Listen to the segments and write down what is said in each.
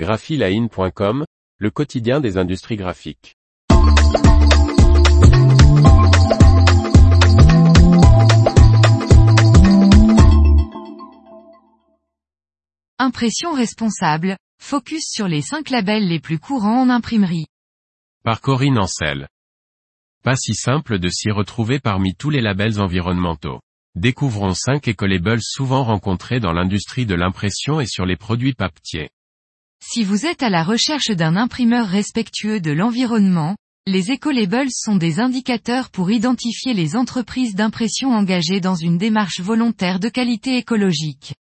graphiline.com, le quotidien des industries graphiques. Impression responsable, focus sur les 5 labels les plus courants en imprimerie. Par Corinne Ancel. Pas si simple de s'y retrouver parmi tous les labels environnementaux. Découvrons 5 écolabels souvent rencontrés dans l'industrie de l'impression et sur les produits papier. Si vous êtes à la recherche d'un imprimeur respectueux de l'environnement, les écolabels sont des indicateurs pour identifier les entreprises d'impression engagées dans une démarche volontaire de qualité écologique.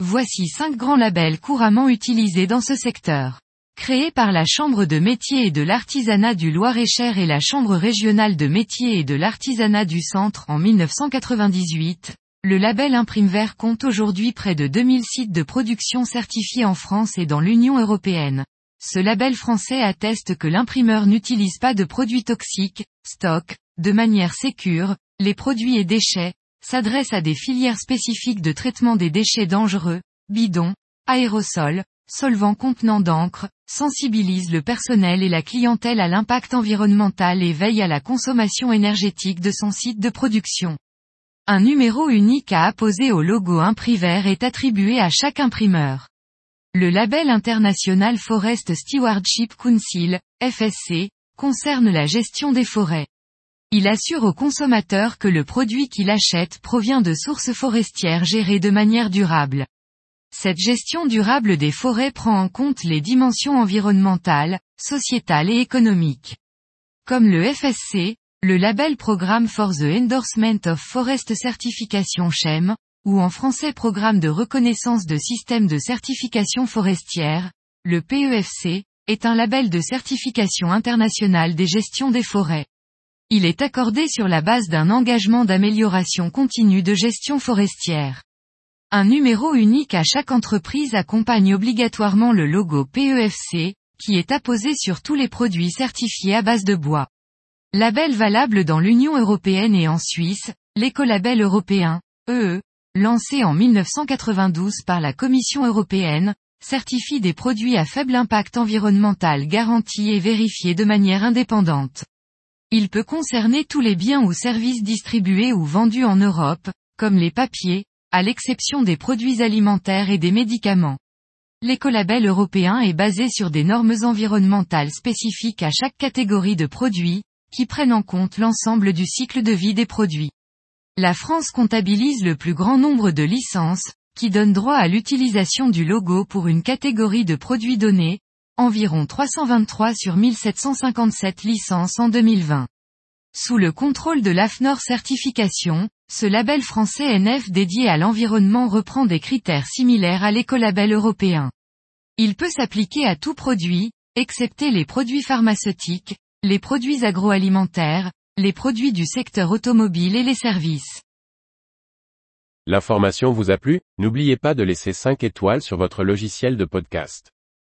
Voici cinq grands labels couramment utilisés dans ce secteur. Créé par la Chambre de métier et de l'artisanat du Loir-et-Cher et la Chambre régionale de métier et de l'artisanat du Centre en 1998, le label Imprimevert compte aujourd'hui près de 2000 sites de production certifiés en France et dans l'Union européenne. Ce label français atteste que l'imprimeur n'utilise pas de produits toxiques, stock, de manière sécure, les produits et déchets, s'adresse à des filières spécifiques de traitement des déchets dangereux, bidons, aérosols, solvants contenant d'encre, sensibilise le personnel et la clientèle à l'impact environnemental et veille à la consommation énergétique de son site de production. Un numéro unique à apposer au logo Imprimevert est attribué à chaque imprimeur. Le label international Forest Stewardship Council, FSC, concerne la gestion des forêts. Il assure au consommateur que le produit qu'il achète provient de sources forestières gérées de manière durable. Cette gestion durable des forêts prend en compte les dimensions environnementales, sociétales et économiques. Comme le FSC, le label Programme for the Endorsement of Forest Certification CHEM, ou en français Programme de reconnaissance de systèmes de certification forestière, le PEFC, est un label de certification internationale des gestions des forêts. Il est accordé sur la base d'un engagement d'amélioration continue de gestion forestière. Un numéro unique à chaque entreprise accompagne obligatoirement le logo PEFC, qui est apposé sur tous les produits certifiés à base de bois. Label valable dans l'Union européenne et en Suisse, l'écolabel européen, EE, lancé en 1992 par la Commission européenne, certifie des produits à faible impact environnemental garantis et vérifiés de manière indépendante. Il peut concerner tous les biens ou services distribués ou vendus en Europe, comme les papiers, à l'exception des produits alimentaires et des médicaments. L'écolabel européen est basé sur des normes environnementales spécifiques à chaque catégorie de produits, qui prennent en compte l'ensemble du cycle de vie des produits. La France comptabilise le plus grand nombre de licences, qui donnent droit à l'utilisation du logo pour une catégorie de produits donnés, environ 323 sur 1757 licences en 2020. Sous le contrôle de l'AFNOR Certification, ce label français NF dédié à l'environnement reprend des critères similaires à l'écolabel européen. Il peut s'appliquer à tout produit, excepté les produits pharmaceutiques, les produits agroalimentaires, les produits du secteur automobile et les services. L'information vous a plu? N'oubliez pas de laisser 5 étoiles sur votre logiciel de podcast.